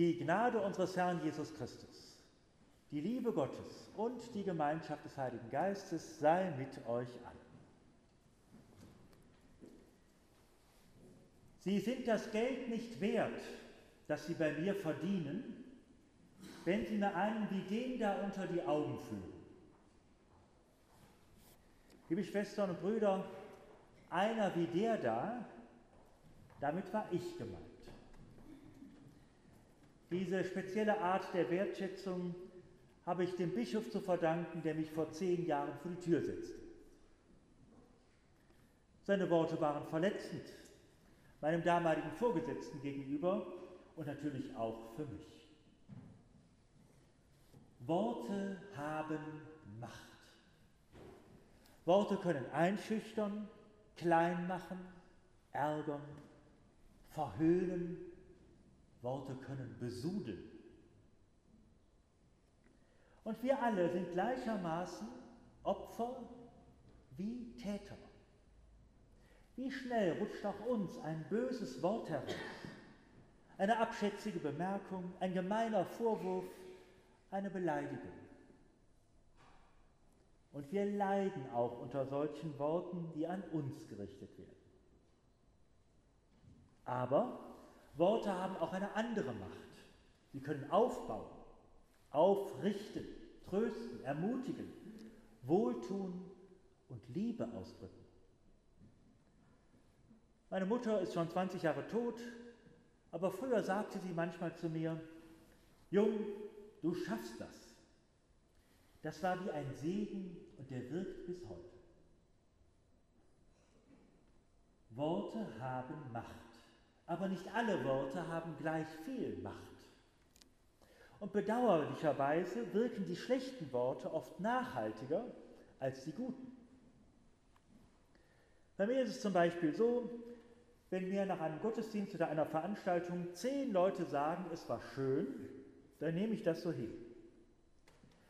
Die Gnade unseres Herrn Jesus Christus, die Liebe Gottes und die Gemeinschaft des Heiligen Geistes sei mit euch allen. Sie sind das Geld nicht wert, das Sie bei mir verdienen, wenn Sie mir einen wie den da unter die Augen führen. Liebe Schwestern und Brüder, einer wie der da, damit war ich gemeint. Diese spezielle Art der Wertschätzung habe ich dem Bischof zu verdanken, der mich vor zehn Jahren vor die Tür setzte. Seine Worte waren verletzend, meinem damaligen Vorgesetzten gegenüber und natürlich auch für mich. Worte haben Macht. Worte können einschüchtern, klein machen, ärgern, verhöhnen. Worte können besudeln. Und wir alle sind gleichermaßen Opfer wie Täter. Wie schnell rutscht auch uns ein böses Wort heraus, eine abschätzige Bemerkung, ein gemeiner Vorwurf, eine Beleidigung. Und wir leiden auch unter solchen Worten, die an uns gerichtet werden. Aber Worte haben auch eine andere Macht. Sie können aufbauen, aufrichten, trösten, ermutigen, wohltun und Liebe ausdrücken. Meine Mutter ist schon 20 Jahre tot, aber früher sagte sie manchmal zu mir, Jung, du schaffst das. Das war wie ein Segen und der wirkt bis heute. Worte haben Macht, aber nicht alle Worte haben gleich viel Macht. Und bedauerlicherweise wirken die schlechten Worte oft nachhaltiger als die guten. Bei mir ist es zum Beispiel so, wenn mir nach einem Gottesdienst oder einer Veranstaltung zehn Leute sagen, es war schön, dann nehme ich das so hin.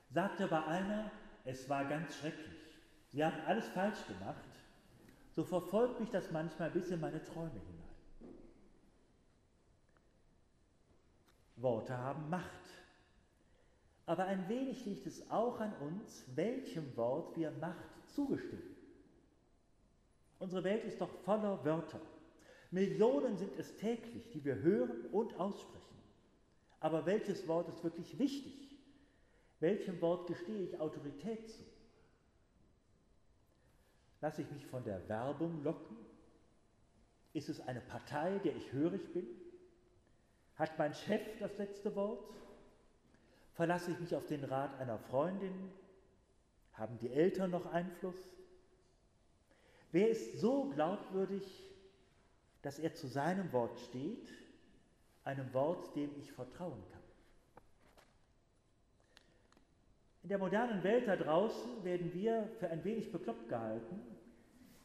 Sagt aber einer, es war ganz schrecklich, Sie haben alles falsch gemacht, so verfolgt mich das manchmal bis in meine Träume hinein. Worte haben Macht. Aber ein wenig liegt es auch an uns, welchem Wort wir Macht zugestimmen. Unsere Welt ist doch voller Wörter. Millionen sind es täglich, die wir hören und aussprechen. Aber welches Wort ist wirklich wichtig? Welchem Wort gestehe ich Autorität zu? Lasse ich mich von der Werbung locken? Ist es eine Partei, der ich hörig bin? Hat mein Chef das letzte Wort? Verlasse ich mich auf den Rat einer Freundin? Haben die Eltern noch Einfluss? Wer ist so glaubwürdig, dass er zu seinem Wort steht, einem Wort, dem ich vertrauen kann? In der modernen Welt da draußen werden wir für ein wenig bekloppt gehalten,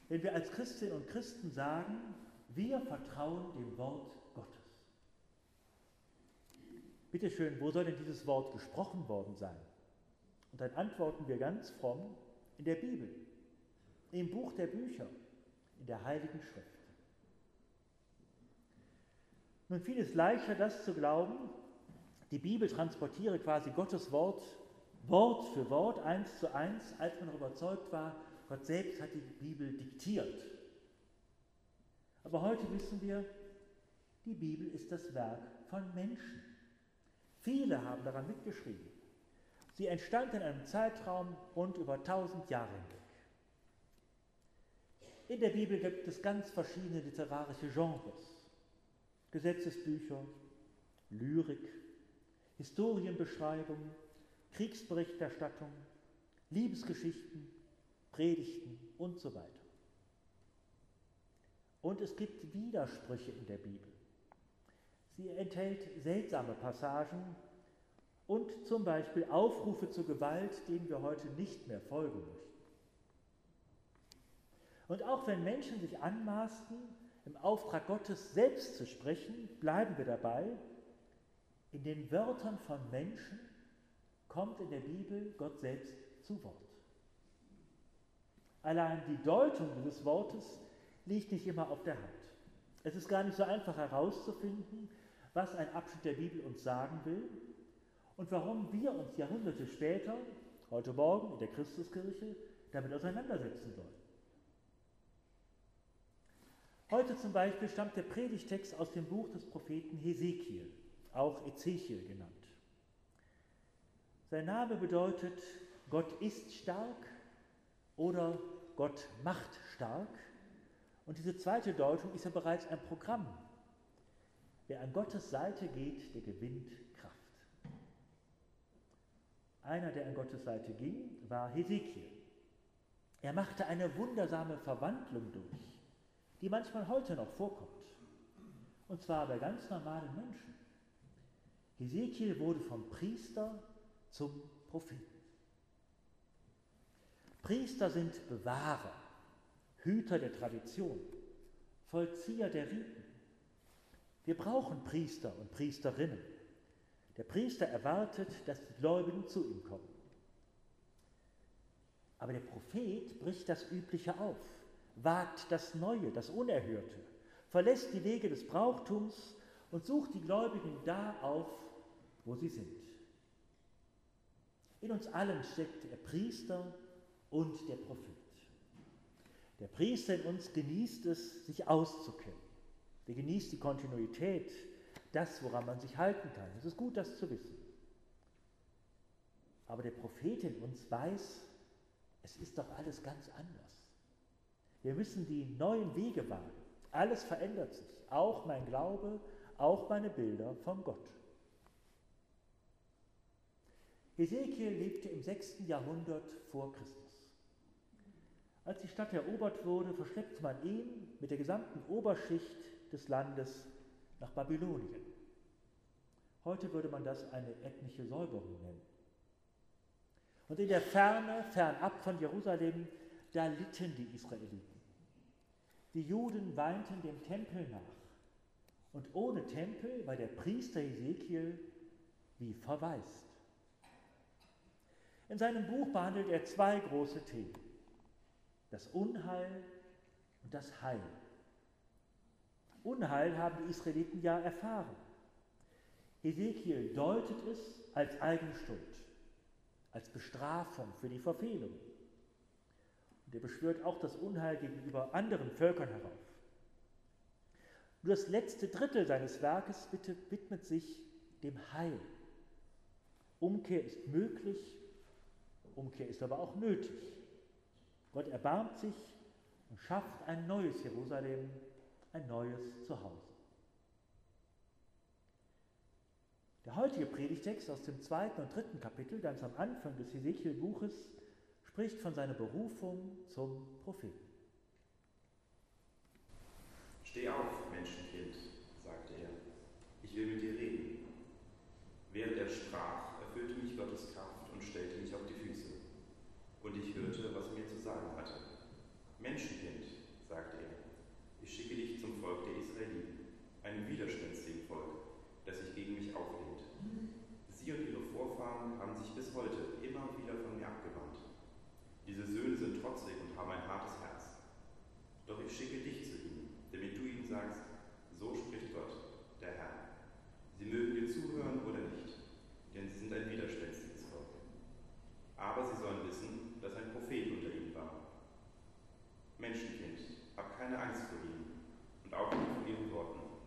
wenn wir als Christinnen und Christen sagen, wir vertrauen dem Wort. Bitte schön, wo soll denn dieses Wort gesprochen worden sein? Und dann antworten wir ganz fromm in der Bibel, im Buch der Bücher, in der Heiligen Schrift. Nun fiel es leichter, das zu glauben, die Bibel transportiere quasi Gottes Wort Wort für Wort, eins zu eins, als man überzeugt war, Gott selbst hat die Bibel diktiert. Aber heute wissen wir, die Bibel ist das Werk von Menschen. Viele haben daran mitgeschrieben. Sie entstand in einem Zeitraum rund über 1000 Jahre hinweg. In der Bibel gibt es ganz verschiedene literarische Genres. Gesetzesbücher, Lyrik, Historienbeschreibungen, Kriegsberichterstattung, Liebesgeschichten, Predigten und so weiter. Und es gibt Widersprüche in der Bibel. Sie enthält seltsame Passagen und zum Beispiel Aufrufe zur Gewalt, denen wir heute nicht mehr folgen möchten. Und auch wenn Menschen sich anmaßen, im Auftrag Gottes selbst zu sprechen, bleiben wir dabei, in den Wörtern von Menschen kommt in der Bibel Gott selbst zu Wort. Allein die Deutung dieses Wortes liegt nicht immer auf der Hand. Es ist gar nicht so einfach herauszufinden, was ein Abschnitt der Bibel uns sagen will und warum wir uns Jahrhunderte später, heute Morgen in der Christuskirche, damit auseinandersetzen sollen. Heute zum Beispiel stammt der Predigtext aus dem Buch des Propheten Hesekiel, auch Ezechiel genannt. Sein Name bedeutet Gott ist stark oder Gott macht stark. Und diese zweite Deutung ist ja bereits ein Programm. Wer an Gottes Seite geht, der gewinnt Kraft. Einer, der an Gottes Seite ging, war Hesekiel. Er machte eine wundersame Verwandlung durch, die manchmal heute noch vorkommt. Und zwar bei ganz normalen Menschen. Hesekiel wurde vom Priester zum Propheten. Priester sind Bewahrer, Hüter der Tradition, Vollzieher der Riten. Wir brauchen Priester und Priesterinnen. Der Priester erwartet, dass die Gläubigen zu ihm kommen. Aber der Prophet bricht das Übliche auf, wagt das Neue, das Unerhörte, verlässt die Wege des Brauchtums und sucht die Gläubigen da auf, wo sie sind. In uns allen steckt der Priester und der Prophet. Der Priester in uns genießt es, sich auszukennen. Der genießt die Kontinuität, das, woran man sich halten kann. Es ist gut, das zu wissen. Aber der Prophet in uns weiß, es ist doch alles ganz anders. Wir müssen die neuen Wege wagen. Alles verändert sich, auch mein Glaube, auch meine Bilder von Gott. Hesekiel lebte im 6. Jahrhundert vor Christus. Als die Stadt erobert wurde, verschleppte man ihn mit der gesamten Oberschicht des Landes nach Babylonien. Heute würde man das eine ethnische Säuberung nennen. Und in der Ferne, fernab von Jerusalem, da litten die Israeliten. Die Juden weinten dem Tempel nach. Und ohne Tempel war der Priester Ezekiel wie verwaist. In seinem Buch behandelt er zwei große Themen das Unheil und das Heil. Unheil haben die Israeliten ja erfahren. Ezekiel deutet es als Eigenschuld, als Bestrafung für die Verfehlung. Und er beschwört auch das Unheil gegenüber anderen Völkern herauf. Nur das letzte Drittel seines Werkes widmet sich dem Heil. Umkehr ist möglich, Umkehr ist aber auch nötig. Gott erbarmt sich und schafft ein neues Jerusalem, ein neues Zuhause. Der heutige Predigtext aus dem zweiten und dritten Kapitel, ganz am Anfang des Hesekiel-Buches, spricht von seiner Berufung zum Propheten. Steh auf, Menschenkind, sagte er, ich will mit dir reden. Während er sprach, erfüllte mich Gottes Kraft und stellte mich auf die Füße. Und ich hörte, was mir zu sagen hatte. Menschenkind, sagte er, ich schicke dich zum Volk der Israeliten, einem widerspenstigen Volk, das sich gegen mich auflehnt. Sie und ihre Vorfahren haben sich bis heute immer wieder von mir abgewandt. Diese Söhne sind trotzig und haben ein hartes Herz. Doch ich schicke dich zu ihnen, damit du ihnen sagst, so spricht Gott, der Herr. Sie mögen dir zuhören oder nicht, denn sie sind ein widerspenstiges Volk. Aber sie sollen wissen, dass ein Prophet unter ihnen war. Menschenkind, hab keine Angst vor ihnen und auch nicht vor ihren Worten.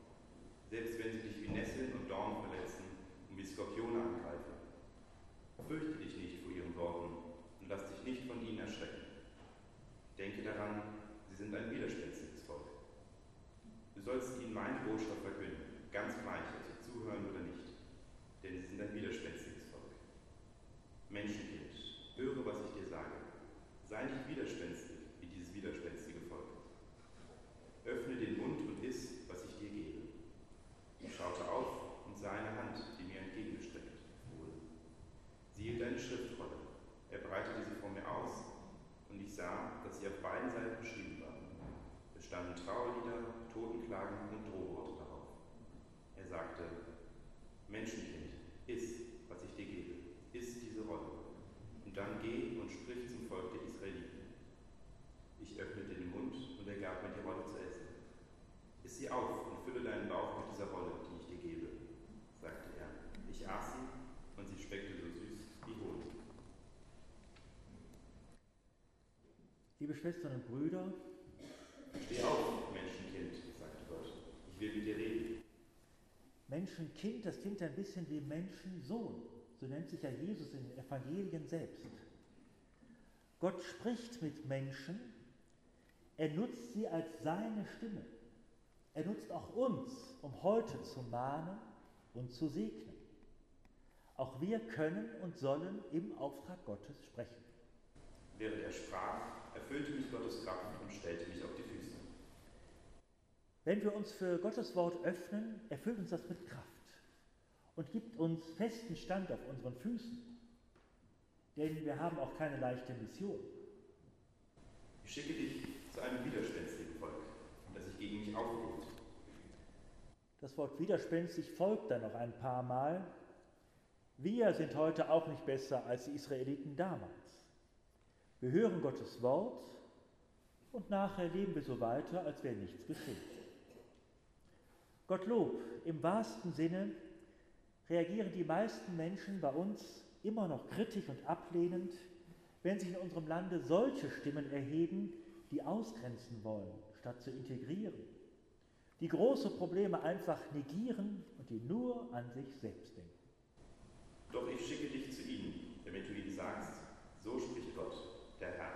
Selbst wenn sie dich wie Nesseln und Dornen verletzen und wie Skorpione angreifen. Fürchte dich nicht vor ihren Worten und lass dich nicht von ihnen erschrecken. Denke daran, sie sind ein widerspenstiges Volk. Du sollst ihnen meine Botschaft verkünden, ganz gleich, ob sie zuhören oder nicht, denn sie sind ein widerspenstiges Volk. Menschenkind, Anklagen und Drohworte darauf. Er sagte, Menschenkind, iss, was ich dir gebe, iss diese Rolle, und dann geh und sprich zum Volk der Israeliten. Ich öffnete den Mund und er gab mir die Rolle zu essen. Iss sie auf und fülle deinen Bauch mit dieser Rolle, die ich dir gebe, sagte er. Ich aß sie und sie schmeckte so süß wie Honig. Liebe Schwestern und Brüder, Menschenkind, das klingt ein bisschen wie Menschensohn. So nennt sich ja Jesus in den Evangelien selbst. Gott spricht mit Menschen, er nutzt sie als seine Stimme. Er nutzt auch uns, um heute zu mahnen und zu segnen. Auch wir können und sollen im Auftrag Gottes sprechen. Während er sprach, erfüllte mich Gottes Kraft und stellte mich auf die Füße. Wenn wir uns für Gottes Wort öffnen, erfüllt uns das mit Kraft und gibt uns festen Stand auf unseren Füßen. Denn wir haben auch keine leichte Mission. Ich schicke dich zu einem widerspenstigen Volk, das sich gegen mich aufruft. Das Wort widerspenstig folgt dann noch ein paar Mal. Wir sind heute auch nicht besser als die Israeliten damals. Wir hören Gottes Wort und nachher leben wir so weiter, als wäre nichts geschehen. Gottlob, im wahrsten Sinne reagieren die meisten Menschen bei uns immer noch kritisch und ablehnend, wenn sich in unserem Lande solche Stimmen erheben, die ausgrenzen wollen, statt zu integrieren, die große Probleme einfach negieren und die nur an sich selbst denken. Doch ich schicke dich zu ihnen, damit du ihnen sagst, so spricht Gott, der Herr.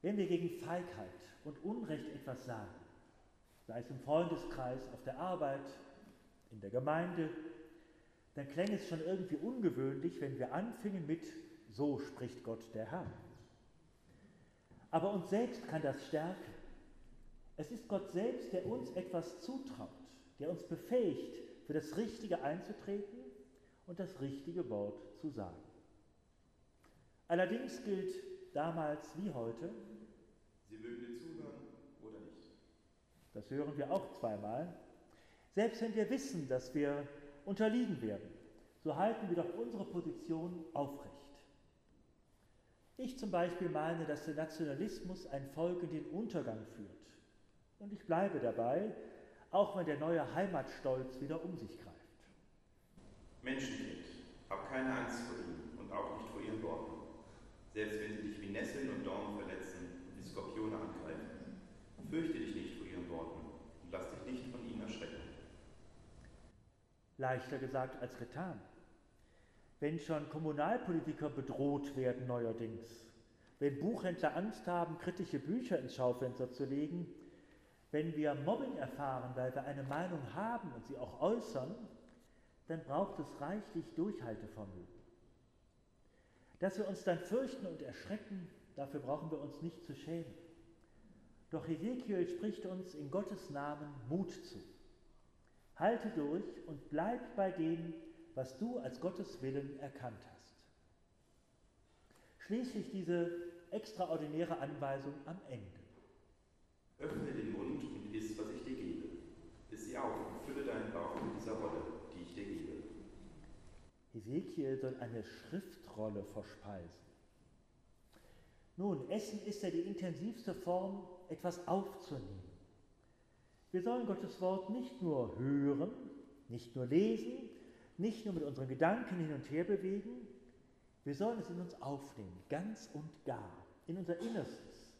Wenn wir gegen Feigheit und Unrecht etwas sagen, sei es im Freundeskreis, auf der Arbeit, in der Gemeinde, dann klingt es schon irgendwie ungewöhnlich, wenn wir anfingen mit So spricht Gott der Herr. Aber uns selbst kann das stärken. Es ist Gott selbst, der uns etwas zutraut, der uns befähigt, für das Richtige einzutreten und das richtige Wort zu sagen. Allerdings gilt damals wie heute, Sie mögen oder nicht. Das hören wir auch zweimal. Selbst wenn wir wissen, dass wir unterliegen werden, so halten wir doch unsere Position aufrecht. Ich zum Beispiel meine, dass der Nationalismus ein Volk in den Untergang führt. Und ich bleibe dabei, auch wenn der neue Heimatstolz wieder um sich greift. Menschenkind, hab keine Angst vor ihnen und auch nicht vor ihren Worten. Selbst wenn sie dich wie Nesseln und Dornen verletzen und wie Skorpione angreifen, fürchte dich nicht vor ihren Worten und lass dich nicht von ihnen erschrecken. Leichter gesagt als getan. Wenn schon Kommunalpolitiker bedroht werden neuerdings, wenn Buchhändler Angst haben, kritische Bücher ins Schaufenster zu legen, wenn wir Mobbing erfahren, weil wir eine Meinung haben und sie auch äußern, dann braucht es reichlich Durchhaltevermögen. Dass wir uns dann fürchten und erschrecken, dafür brauchen wir uns nicht zu schämen. Doch Ezekiel spricht uns in Gottes Namen Mut zu. Halte durch und bleib bei dem, was du als Gottes Willen erkannt hast. Schließlich diese extraordinäre Anweisung am Ende. Öffne den Mund und iss, was ich dir gebe. Iss sie auf und fülle deinen Bauch mit dieser Rolle, die ich dir gebe. Ezekiel soll eine Schriftrolle verspeisen. Nun, Essen ist ja die intensivste Form, etwas aufzunehmen. Wir sollen Gottes Wort nicht nur hören, nicht nur lesen, nicht nur mit unseren Gedanken hin und her bewegen, wir sollen es in uns aufnehmen, ganz und gar, in unser Innerstes,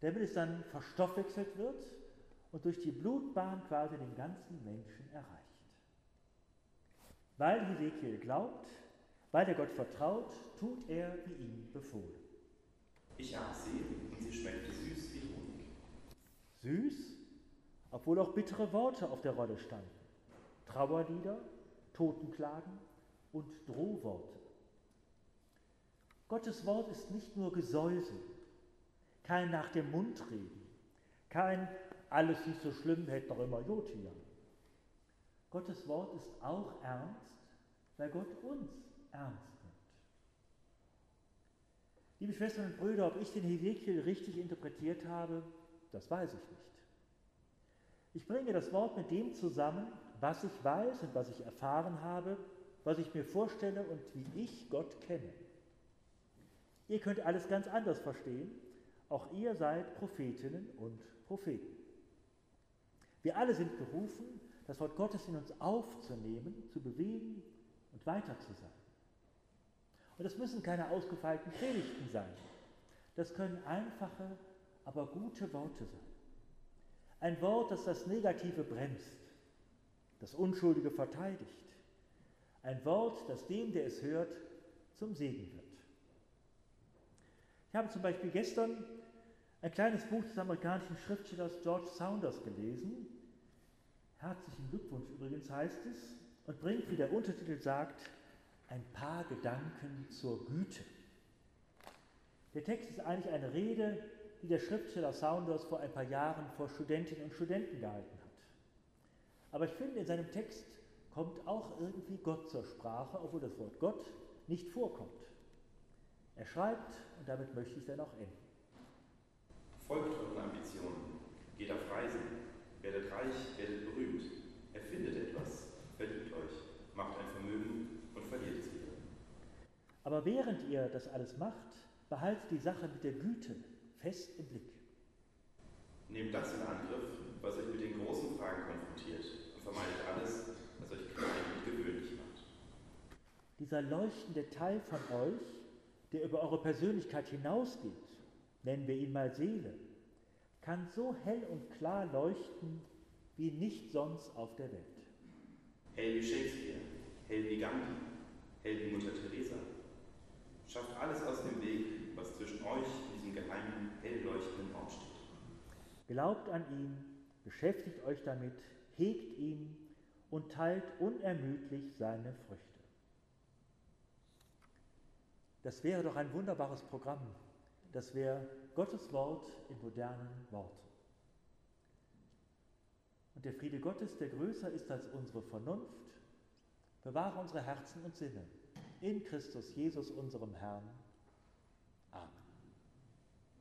damit es dann verstoffwechselt wird und durch die Blutbahn quasi den ganzen Menschen erreicht. Weil Hesekiel glaubt, weil er Gott vertraut, tut er, wie ihm befohlen. Ich aß sie und sie schmeckte süß wie. Süß, obwohl auch bittere Worte auf der Rolle standen. Trauerlieder, Totenklagen und Drohworte. Gottes Wort ist nicht nur Gesäuse, kein nach dem Mund reden, kein alles nicht so schlimm, hätte doch immer hier. Gottes Wort ist auch ernst, weil Gott uns ernst nimmt. Liebe Schwestern und Brüder, ob ich den Hesekiel richtig interpretiert habe, das weiß ich nicht. Ich bringe das Wort mit dem zusammen, was ich weiß und was ich erfahren habe, was ich mir vorstelle und wie ich Gott kenne. Ihr könnt alles ganz anders verstehen, auch ihr seid Prophetinnen und Propheten. Wir alle sind berufen, das Wort Gottes in uns aufzunehmen, zu bewegen und weiter zu sein. Und es müssen keine ausgefeilten Predigten sein. Das können einfache, aber gute Worte sein. Ein Wort, das das Negative bremst, das Unschuldige verteidigt. Ein Wort, das dem, der es hört, zum Segen wird. Ich habe zum Beispiel gestern ein kleines Buch des amerikanischen Schriftstellers George Saunders gelesen. Herzlichen Glückwunsch übrigens heißt es und bringt, wie der Untertitel sagt, ein paar Gedanken zur Güte. Der Text ist eigentlich eine Rede, die der Schriftsteller Saunders vor ein paar Jahren vor Studentinnen und Studenten gehalten hat. Aber ich finde, in seinem Text kommt auch irgendwie Gott zur Sprache, obwohl das Wort Gott nicht vorkommt. Er schreibt, und damit möchte ich dann auch enden. Folgt euren Ambitionen, geht auf Reisen, werdet reich, werdet berühmt, erfindet etwas, verliebt euch, macht ein Vermögen und verliert es wieder. Aber während ihr das alles macht, behaltet die Sache mit der Güte fest im Blick. Nehmt das in Angriff, was euch mit den großen Fragen konfrontiert und vermeidet alles, was euch klein und gewöhnlich macht. Dieser leuchtende Teil von euch, der über eure Persönlichkeit hinausgeht, nennen wir ihn mal Seele, kann so hell und klar leuchten wie nicht sonst auf der Welt. Hell wie Shakespeare, hell wie Gandhi, hell wie Mutter Teresa. Schafft alles aus dem Weg, was zwischen euch und diesem geheimen, hell leuchtenden Ort steht. Glaubt an ihn, beschäftigt euch damit, hegt ihn und teilt unermüdlich seine Früchte. Das wäre doch ein wunderbares Programm. Das wäre Gottes Wort in modernen Worten. Und der Friede Gottes, der größer ist als unsere Vernunft, bewahre unsere Herzen und Sinne in Christus Jesus, unserem Herrn.